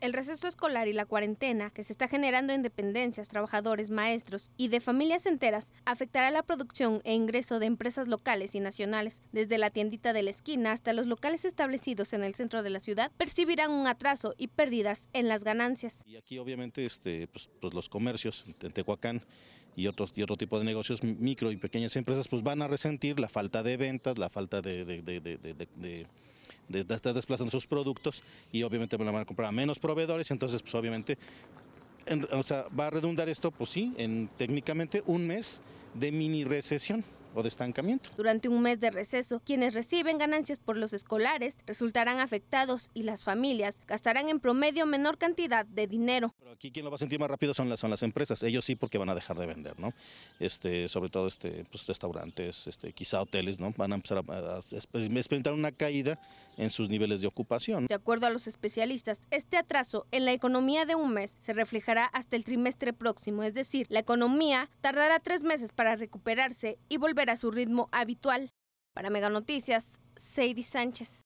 El receso escolar y la cuarentena que se está generando en dependencias, trabajadores, maestros y de familias enteras afectará la producción e ingreso de empresas locales y nacionales. Desde la tiendita de la esquina hasta los locales establecidos en el centro de la ciudad percibirán un atraso y pérdidas en las ganancias. Y aquí obviamente este, pues, pues los comercios en Tehuacán y otros y otro tipo de negocios micro y pequeñas empresas pues van a resentir la falta de ventas, la falta de, estar desplazando sus productos y obviamente van a comprar a menos proveedores, entonces pues obviamente o sea, va a redundar esto, pues sí, en técnicamente un mes de mini recesión o de estancamiento. Durante un mes de receso, quienes reciben ganancias por los escolares resultarán afectados y las familias gastarán en promedio menor cantidad de dinero. Aquí quien lo va a sentir más rápido son las, son las empresas, ellos sí porque van a dejar de vender, ¿no? Este, sobre todo este, pues, restaurantes, este, quizá hoteles, ¿no? Van a empezar a, a experimentar una caída en sus niveles de ocupación. De acuerdo a los especialistas, este atraso en la economía de un mes se reflejará hasta el trimestre próximo, es decir, la economía tardará tres meses para recuperarse y volver a su ritmo habitual. Para Mega Noticias, Sadie Sánchez.